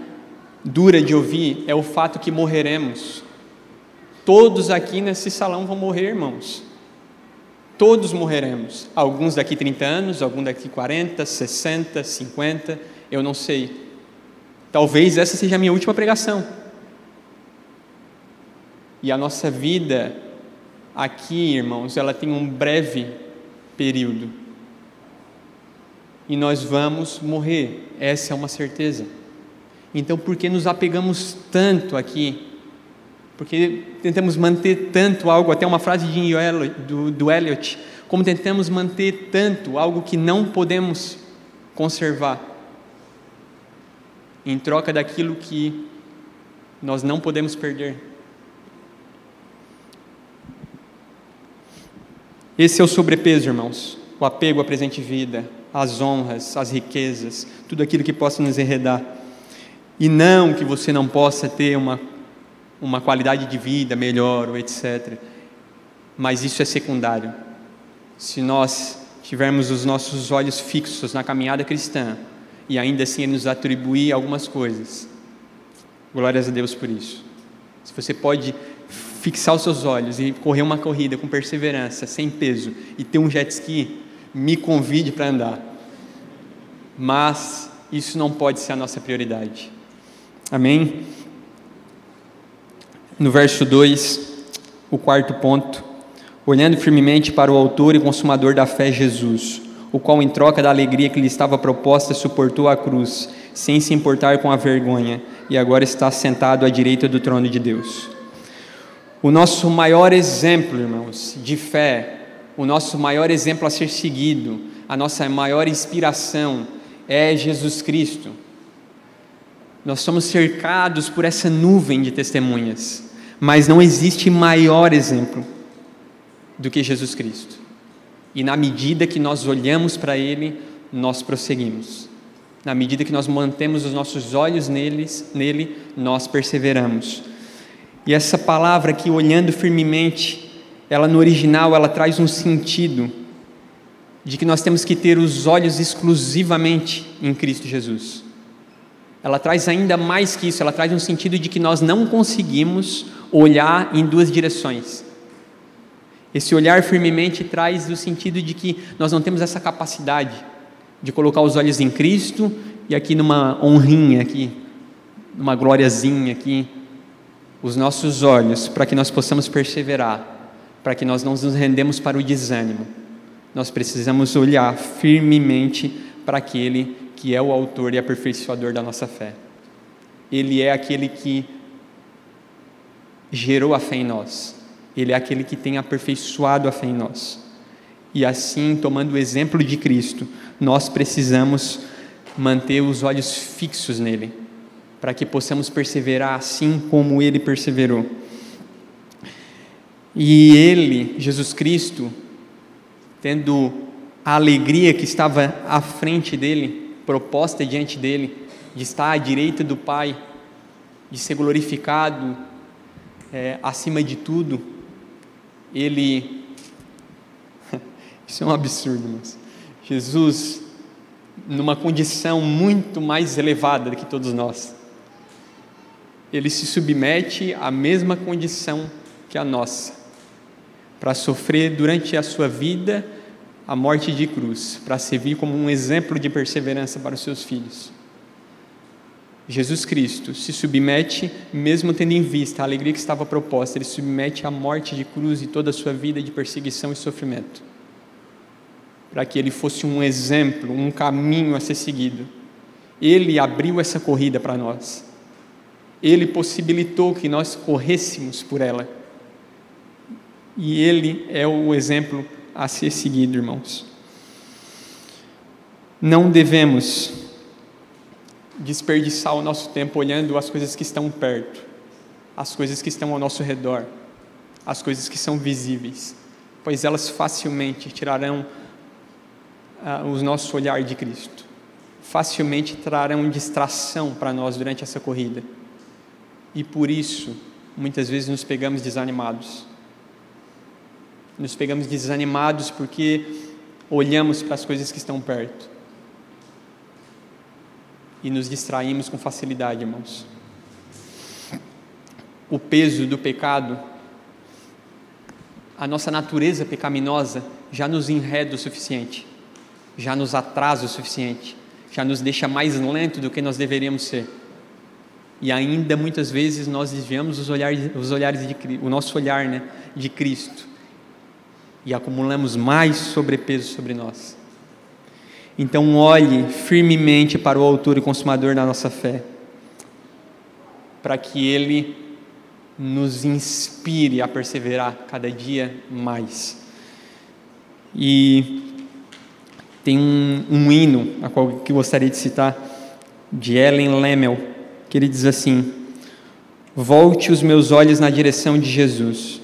dura de ouvir é o fato que morreremos. Todos aqui nesse salão vão morrer, irmãos. Todos morreremos. Alguns daqui 30 anos, alguns daqui 40, 60, 50, eu não sei. Talvez essa seja a minha última pregação. E a nossa vida aqui, irmãos, ela tem um breve período. E nós vamos morrer, essa é uma certeza. Então, por que nos apegamos tanto aqui? Porque tentamos manter tanto algo, até uma frase de do, do Eliot, como tentamos manter tanto algo que não podemos conservar, em troca daquilo que nós não podemos perder. Esse é o sobrepeso, irmãos. O apego à presente vida, às honras, às riquezas, tudo aquilo que possa nos enredar. E não que você não possa ter uma, uma qualidade de vida melhor, ou etc. Mas isso é secundário. Se nós tivermos os nossos olhos fixos na caminhada cristã e ainda assim Ele nos atribuir algumas coisas, glórias a Deus por isso. Se você pode fixar os seus olhos e correr uma corrida com perseverança, sem peso, e ter um jet ski, me convide para andar. Mas isso não pode ser a nossa prioridade. Amém? No verso 2, o quarto ponto olhando firmemente para o Autor e Consumador da fé, Jesus, o qual, em troca da alegria que lhe estava proposta, suportou a cruz, sem se importar com a vergonha, e agora está sentado à direita do trono de Deus. O nosso maior exemplo, irmãos, de fé, o nosso maior exemplo a ser seguido, a nossa maior inspiração é Jesus Cristo. Nós somos cercados por essa nuvem de testemunhas, mas não existe maior exemplo do que Jesus Cristo. E na medida que nós olhamos para Ele, nós prosseguimos. Na medida que nós mantemos os nossos olhos neles, nele, nós perseveramos. E essa palavra aqui, olhando firmemente, ela no original, ela traz um sentido de que nós temos que ter os olhos exclusivamente em Cristo Jesus. Ela traz ainda mais que isso, ela traz um sentido de que nós não conseguimos olhar em duas direções. Esse olhar firmemente traz o sentido de que nós não temos essa capacidade de colocar os olhos em Cristo e aqui numa honrinha aqui, numa gloriazinha aqui, os nossos olhos para que nós possamos perseverar, para que nós não nos rendemos para o desânimo. Nós precisamos olhar firmemente para aquele que é o autor e aperfeiçoador da nossa fé. Ele é aquele que gerou a fé em nós. Ele é aquele que tem aperfeiçoado a fé em nós. E assim, tomando o exemplo de Cristo, nós precisamos manter os olhos fixos nele, para que possamos perseverar assim como ele perseverou. E ele, Jesus Cristo, tendo a alegria que estava à frente dele, proposta diante dele, de estar à direita do Pai, de ser glorificado é, acima de tudo, ele. Isso é um absurdo, mas. Jesus, numa condição muito mais elevada do que todos nós, ele se submete à mesma condição que a nossa, para sofrer durante a sua vida a morte de cruz, para servir como um exemplo de perseverança para os seus filhos. Jesus Cristo se submete, mesmo tendo em vista a alegria que estava proposta, ele submete à morte de cruz e toda a sua vida de perseguição e sofrimento, para que ele fosse um exemplo, um caminho a ser seguido. Ele abriu essa corrida para nós, ele possibilitou que nós corrêssemos por ela, e ele é o exemplo a ser seguido, irmãos. Não devemos desperdiçar o nosso tempo olhando as coisas que estão perto, as coisas que estão ao nosso redor, as coisas que são visíveis, pois elas facilmente tirarão uh, o nosso olhar de Cristo, facilmente trarão distração para nós durante essa corrida. E por isso, muitas vezes nos pegamos desanimados. Nos pegamos desanimados porque olhamos para as coisas que estão perto e nos distraímos com facilidade, irmãos. O peso do pecado, a nossa natureza pecaminosa já nos enreda o suficiente, já nos atrasa o suficiente, já nos deixa mais lento do que nós deveríamos ser. E ainda muitas vezes nós desviamos os olhares, os olhares de o nosso olhar, né, de Cristo e acumulamos mais sobrepeso sobre nós. Então, olhe firmemente para o Autor e Consumador da nossa fé, para que Ele nos inspire a perseverar cada dia mais. E tem um, um hino a qual que gostaria de citar, de Ellen Lemel, que ele diz assim: Volte os meus olhos na direção de Jesus,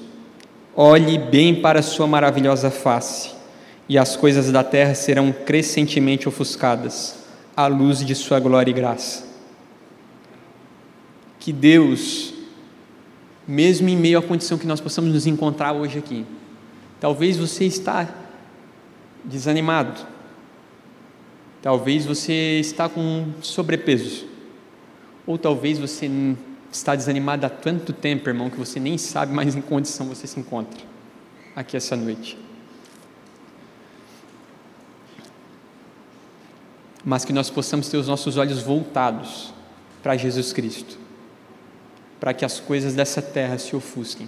Olhe bem para a sua maravilhosa face, e as coisas da terra serão crescentemente ofuscadas, à luz de sua glória e graça. Que Deus, mesmo em meio à condição que nós possamos nos encontrar hoje aqui, talvez você está desanimado, talvez você está com sobrepeso, ou talvez você está desanimado há tanto tempo, irmão, que você nem sabe mais em que condição você se encontra aqui essa noite. Mas que nós possamos ter os nossos olhos voltados para Jesus Cristo, para que as coisas dessa terra se ofusquem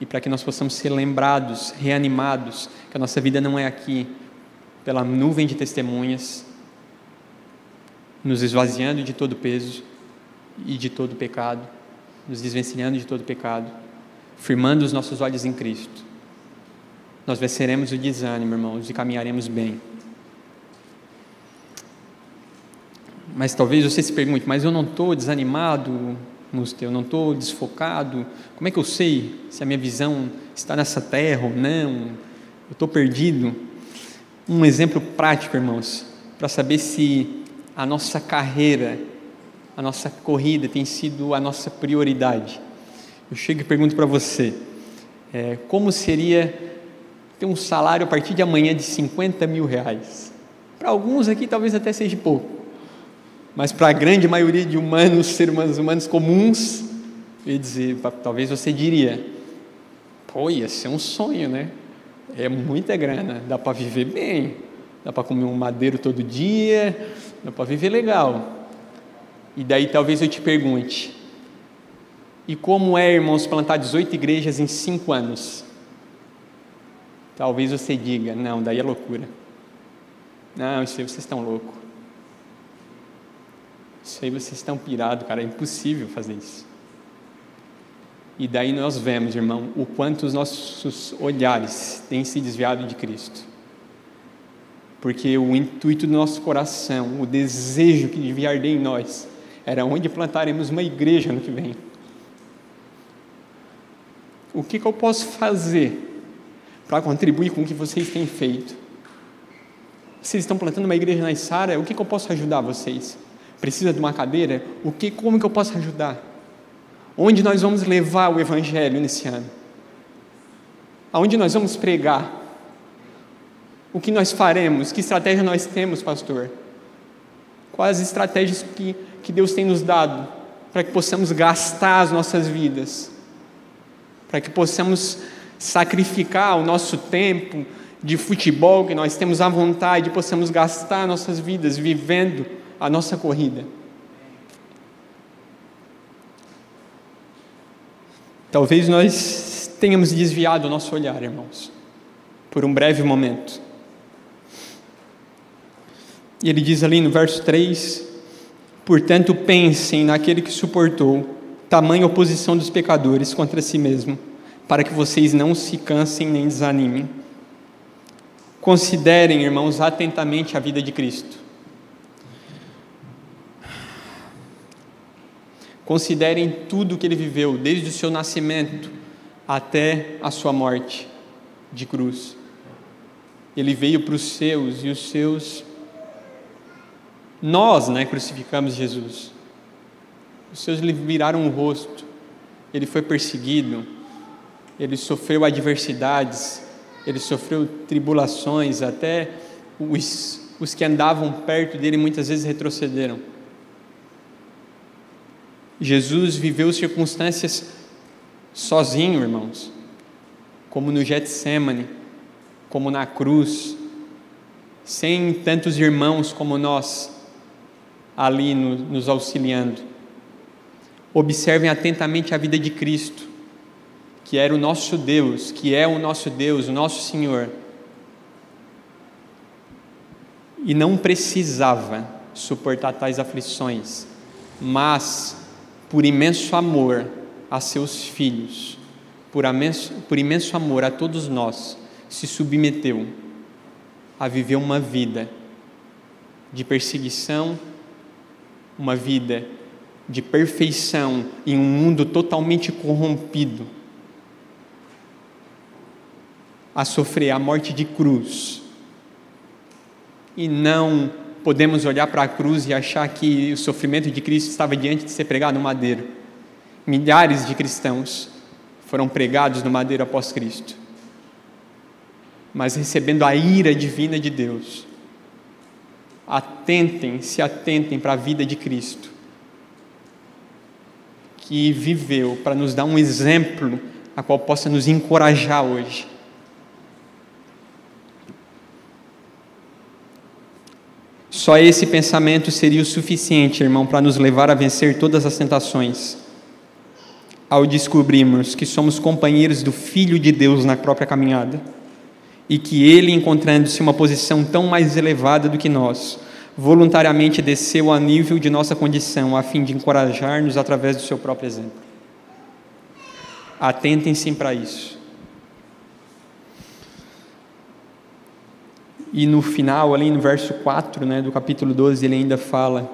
e para que nós possamos ser lembrados, reanimados, que a nossa vida não é aqui pela nuvem de testemunhas, nos esvaziando de todo peso, e de todo pecado, nos desvencilhando de todo pecado, firmando os nossos olhos em Cristo. Nós venceremos o desânimo, irmãos, e caminharemos bem. Mas talvez você se pergunte, mas eu não estou desanimado, eu não estou desfocado, como é que eu sei se a minha visão está nessa terra ou não? Eu estou perdido. Um exemplo prático, irmãos, para saber se a nossa carreira a nossa corrida tem sido a nossa prioridade. Eu chego e pergunto para você: é, como seria ter um salário a partir de amanhã de 50 mil reais? Para alguns aqui talvez até seja pouco, mas para a grande maioria de humanos, seres humanos, humanos comuns, eu dizer, talvez você diria: pô, ia ser um sonho, né? É muita grana, dá para viver bem, dá para comer um madeiro todo dia, dá para viver legal. E daí talvez eu te pergunte: e como é, irmãos, plantar 18 igrejas em 5 anos? Talvez você diga: não, daí é loucura. Não, isso aí vocês estão loucos. Isso aí vocês estão pirados, cara, é impossível fazer isso. E daí nós vemos, irmão, o quanto os nossos olhares têm se desviado de Cristo. Porque o intuito do nosso coração, o desejo que devia arder em nós, era onde plantaremos uma igreja no que vem. O que, que eu posso fazer para contribuir com o que vocês têm feito? Vocês estão plantando uma igreja na Isara, o que, que eu posso ajudar vocês? Precisa de uma cadeira? O que, como que eu posso ajudar? Onde nós vamos levar o Evangelho nesse ano? Aonde nós vamos pregar? O que nós faremos? Que estratégia nós temos, pastor? Quais as estratégias que que Deus tem nos dado para que possamos gastar as nossas vidas, para que possamos sacrificar o nosso tempo de futebol que nós temos à vontade, possamos gastar nossas vidas vivendo a nossa corrida. Talvez nós tenhamos desviado o nosso olhar, irmãos, por um breve momento. E ele diz ali no verso 3: Portanto, pensem naquele que suportou tamanha oposição dos pecadores contra si mesmo, para que vocês não se cansem nem desanimem. Considerem, irmãos, atentamente a vida de Cristo. Considerem tudo o que ele viveu, desde o seu nascimento até a sua morte de cruz. Ele veio para os seus e os seus nós né, crucificamos Jesus. Os seus lhe viraram o rosto, ele foi perseguido, ele sofreu adversidades, ele sofreu tribulações, até os, os que andavam perto dele muitas vezes retrocederam. Jesus viveu circunstâncias sozinho, irmãos, como no Getsemane, como na cruz, sem tantos irmãos como nós, ali no, nos auxiliando. Observem atentamente a vida de Cristo, que era o nosso Deus, que é o nosso Deus, o nosso Senhor. E não precisava suportar tais aflições, mas, por imenso amor a seus filhos, por imenso, por imenso amor a todos nós, se submeteu a viver uma vida de perseguição uma vida de perfeição em um mundo totalmente corrompido, a sofrer a morte de cruz. E não podemos olhar para a cruz e achar que o sofrimento de Cristo estava diante de ser pregado no madeiro. Milhares de cristãos foram pregados no madeiro após Cristo, mas recebendo a ira divina de Deus. Atentem, se atentem para a vida de Cristo, que viveu para nos dar um exemplo a qual possa nos encorajar hoje. Só esse pensamento seria o suficiente, irmão, para nos levar a vencer todas as tentações. Ao descobrirmos que somos companheiros do Filho de Deus na própria caminhada e que ele, encontrando-se uma posição tão mais elevada do que nós, voluntariamente desceu a nível de nossa condição a fim de encorajar-nos através do seu próprio exemplo. Atentem-se para isso. E no final, ali no verso 4 né, do capítulo 12, ele ainda fala: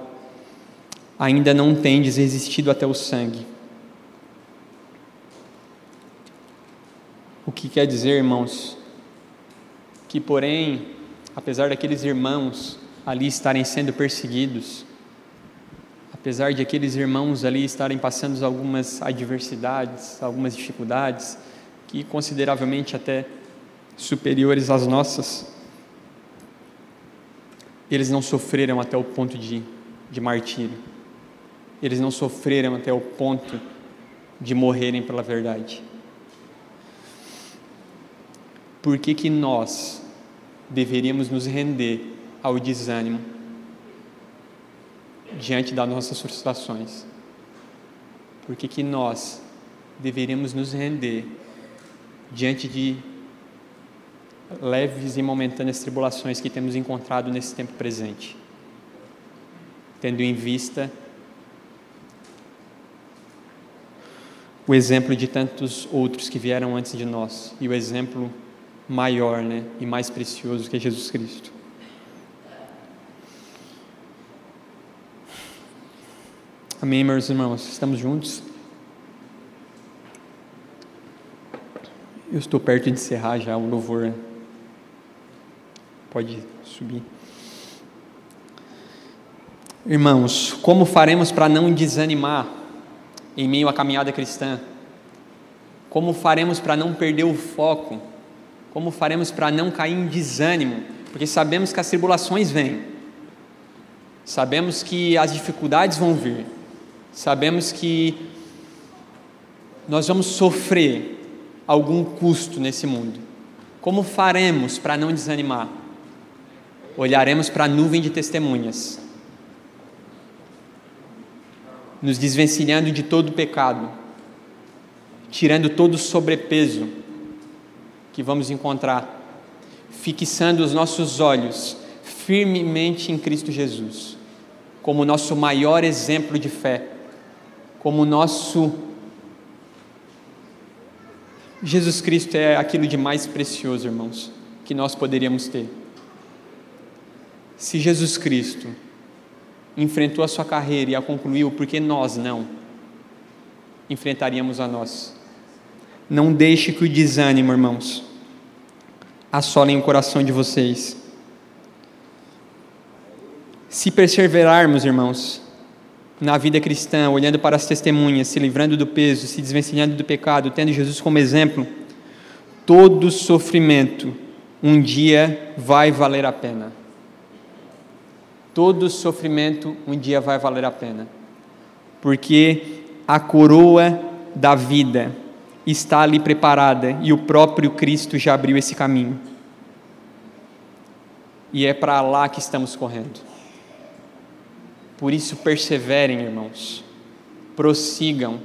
Ainda não tendes resistido até o sangue. O que quer dizer, irmãos? Que, porém, apesar daqueles irmãos ali estarem sendo perseguidos, apesar de aqueles irmãos ali estarem passando algumas adversidades, algumas dificuldades, que consideravelmente até superiores às nossas, eles não sofreram até o ponto de, de martírio. Eles não sofreram até o ponto de morrerem pela verdade. Por que, que nós deveríamos nos render ao desânimo diante das nossas frustrações? Por que, que nós deveríamos nos render diante de leves e momentâneas tribulações que temos encontrado nesse tempo presente, tendo em vista o exemplo de tantos outros que vieram antes de nós e o exemplo maior né, e mais precioso que é Jesus Cristo. Amém, meus irmãos? Estamos juntos? Eu estou perto de encerrar já o louvor. Pode subir. Irmãos, como faremos para não desanimar em meio à caminhada cristã? Como faremos para não perder o foco? Como faremos para não cair em desânimo? Porque sabemos que as tribulações vêm, sabemos que as dificuldades vão vir, sabemos que nós vamos sofrer algum custo nesse mundo. Como faremos para não desanimar? Olharemos para a nuvem de testemunhas, nos desvencilhando de todo pecado, tirando todo o sobrepeso que vamos encontrar, fixando os nossos olhos firmemente em Cristo Jesus, como nosso maior exemplo de fé, como nosso. Jesus Cristo é aquilo de mais precioso, irmãos, que nós poderíamos ter. Se Jesus Cristo enfrentou a sua carreira e a concluiu, porque nós não enfrentaríamos a nós? Não deixe que o desânimo, irmãos, assolem o coração de vocês. Se perseverarmos, irmãos, na vida cristã, olhando para as testemunhas, se livrando do peso, se desvencilhando do pecado, tendo Jesus como exemplo, todo sofrimento um dia vai valer a pena todo sofrimento um dia vai valer a pena, porque a coroa da vida está ali preparada e o próprio Cristo já abriu esse caminho. E é para lá que estamos correndo. Por isso, perseverem, irmãos, prossigam,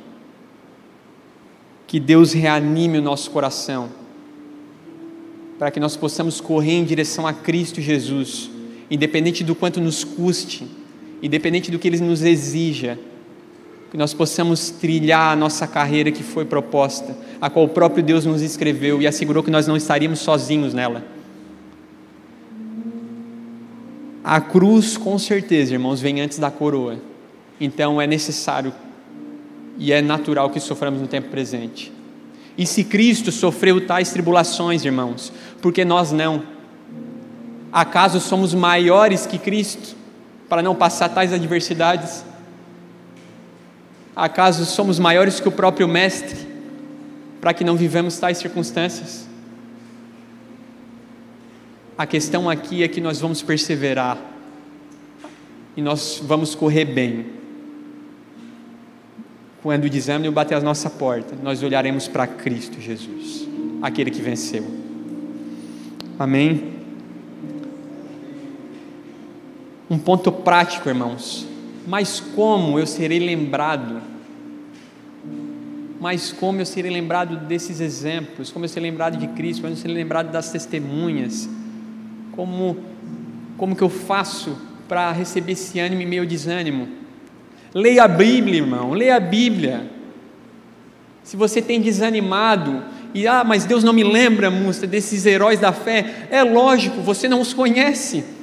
que Deus reanime o nosso coração, para que nós possamos correr em direção a Cristo Jesus independente do quanto nos custe, independente do que Ele nos exija, que nós possamos trilhar a nossa carreira que foi proposta, a qual o próprio Deus nos escreveu e assegurou que nós não estaríamos sozinhos nela. A cruz, com certeza, irmãos, vem antes da coroa. Então é necessário e é natural que soframos no tempo presente. E se Cristo sofreu tais tribulações, irmãos, porque nós não? Acaso somos maiores que Cristo para não passar tais adversidades? Acaso somos maiores que o próprio Mestre para que não vivamos tais circunstâncias? A questão aqui é que nós vamos perseverar e nós vamos correr bem. Quando o desânimo bater a nossa porta, nós olharemos para Cristo Jesus, aquele que venceu. Amém? Um ponto prático, irmãos. Mas como eu serei lembrado? Mas como eu serei lembrado desses exemplos? Como eu serei lembrado de Cristo? Como eu serei lembrado das testemunhas? Como, como que eu faço para receber esse ânimo e meio desânimo? Leia a Bíblia, irmão, leia a Bíblia. Se você tem desanimado, e ah, mas Deus não me lembra, moça, desses heróis da fé, é lógico, você não os conhece.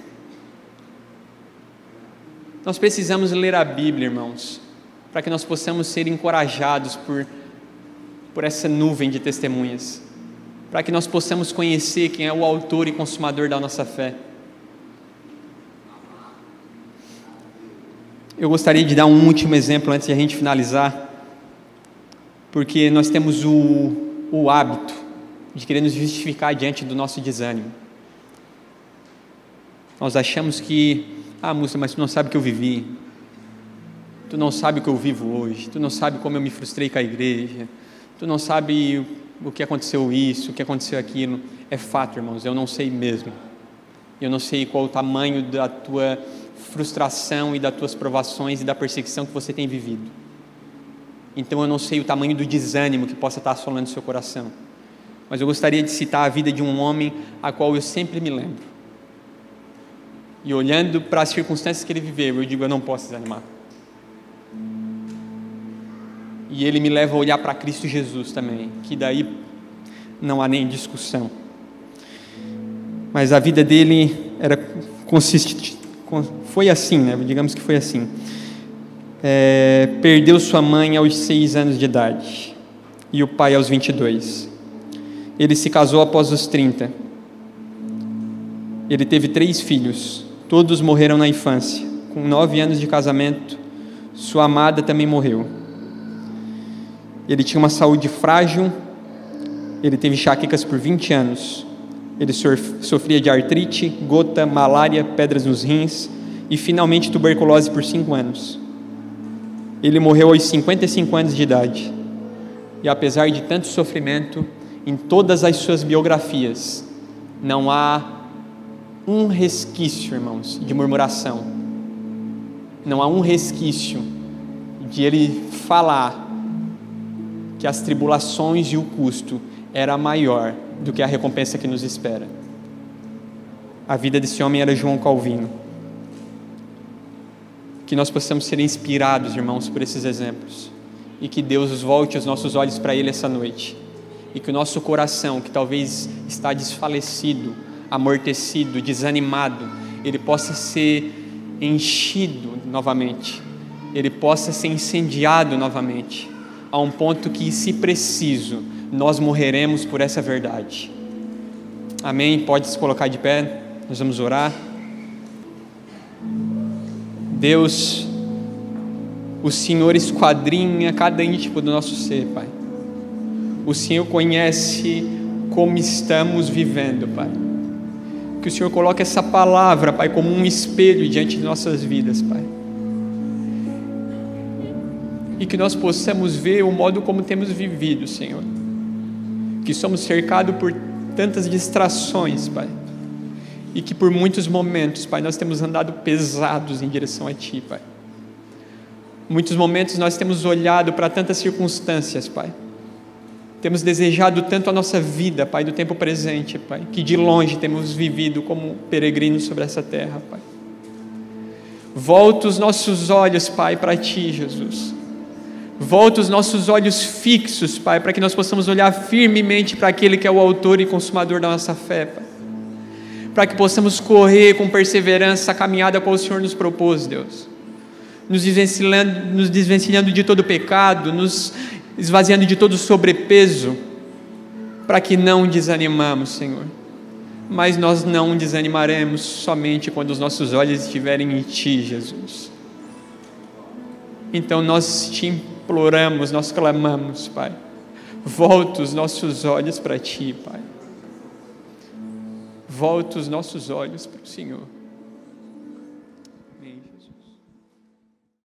Nós precisamos ler a Bíblia, irmãos, para que nós possamos ser encorajados por, por essa nuvem de testemunhas, para que nós possamos conhecer quem é o autor e consumador da nossa fé. Eu gostaria de dar um último exemplo antes de a gente finalizar, porque nós temos o, o hábito de querer nos justificar diante do nosso desânimo. Nós achamos que ah, Múcia, mas tu não sabe o que eu vivi. Tu não sabe o que eu vivo hoje. Tu não sabe como eu me frustrei com a igreja. Tu não sabe o que aconteceu isso, o que aconteceu aquilo. É fato, irmãos, eu não sei mesmo. Eu não sei qual o tamanho da tua frustração e das tuas provações e da perseguição que você tem vivido. Então eu não sei o tamanho do desânimo que possa estar assolando seu coração. Mas eu gostaria de citar a vida de um homem a qual eu sempre me lembro. E olhando para as circunstâncias que ele viveu, eu digo: eu não posso desanimar. E ele me leva a olhar para Cristo Jesus também, que daí não há nem discussão. Mas a vida dele era consiste, foi assim, né? digamos que foi assim. É, perdeu sua mãe aos seis anos de idade e o pai aos 22. Ele se casou após os 30. Ele teve três filhos. Todos morreram na infância. Com nove anos de casamento, sua amada também morreu. Ele tinha uma saúde frágil, ele teve enxaquecas por 20 anos. Ele sofria de artrite, gota, malária, pedras nos rins e finalmente tuberculose por 5 anos. Ele morreu aos 55 anos de idade. E apesar de tanto sofrimento, em todas as suas biografias, não há um resquício, irmãos, de murmuração. Não há um resquício de ele falar que as tribulações e o custo era maior do que a recompensa que nos espera. A vida desse homem era João Calvino. Que nós possamos ser inspirados, irmãos, por esses exemplos. E que Deus volte os nossos olhos para Ele essa noite. E que o nosso coração, que talvez está desfalecido, amortecido, desanimado, ele possa ser enchido novamente, ele possa ser incendiado novamente, a um ponto que, se preciso, nós morreremos por essa verdade. Amém? Pode se colocar de pé, nós vamos orar. Deus, o Senhor esquadrinha cada íntimo do nosso ser, Pai. O Senhor conhece como estamos vivendo, Pai. Que o Senhor coloque essa palavra, Pai, como um espelho diante de nossas vidas, Pai. E que nós possamos ver o modo como temos vivido, Senhor. Que somos cercados por tantas distrações, Pai. E que por muitos momentos, Pai, nós temos andado pesados em direção a Ti, Pai. Muitos momentos nós temos olhado para tantas circunstâncias, Pai temos desejado tanto a nossa vida, Pai, do tempo presente, Pai, que de longe temos vivido como peregrinos sobre essa terra, Pai. Volta os nossos olhos, Pai, para Ti, Jesus. Volta os nossos olhos fixos, Pai, para que nós possamos olhar firmemente para aquele que é o autor e consumador da nossa fé, Pai. Para que possamos correr com perseverança a caminhada qual o Senhor nos propôs, Deus. Nos desvencilhando, nos desvencilhando de todo pecado, nos esvaziando de todo sobrepeso, para que não desanimamos, Senhor. Mas nós não desanimaremos somente quando os nossos olhos estiverem em Ti, Jesus. Então nós te imploramos, nós clamamos, Pai. Volta os nossos olhos para Ti, Pai. Volta os nossos olhos para o Senhor.